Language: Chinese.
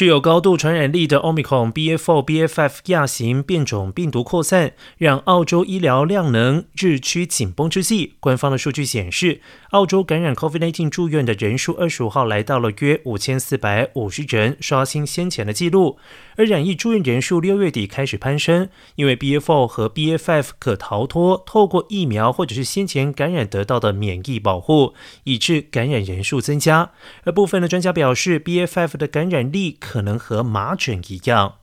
具有高度传染力的 Omicron BF4 BF5 亚型变种病毒扩散，让澳洲医疗量能日趋紧绷之际，官方的数据显示，澳洲感染 COVID-19 住院的人数二十五号来到了约五千四百五十人，刷新先前的记录。而染疫住院人数六月底开始攀升，因为 BF4 和 BF5 可逃脱透过疫苗或者是先前感染得到的免疫保护，以致感染人数增加。而部分的专家表示，BF5 的感染力。可能和麻疹一样。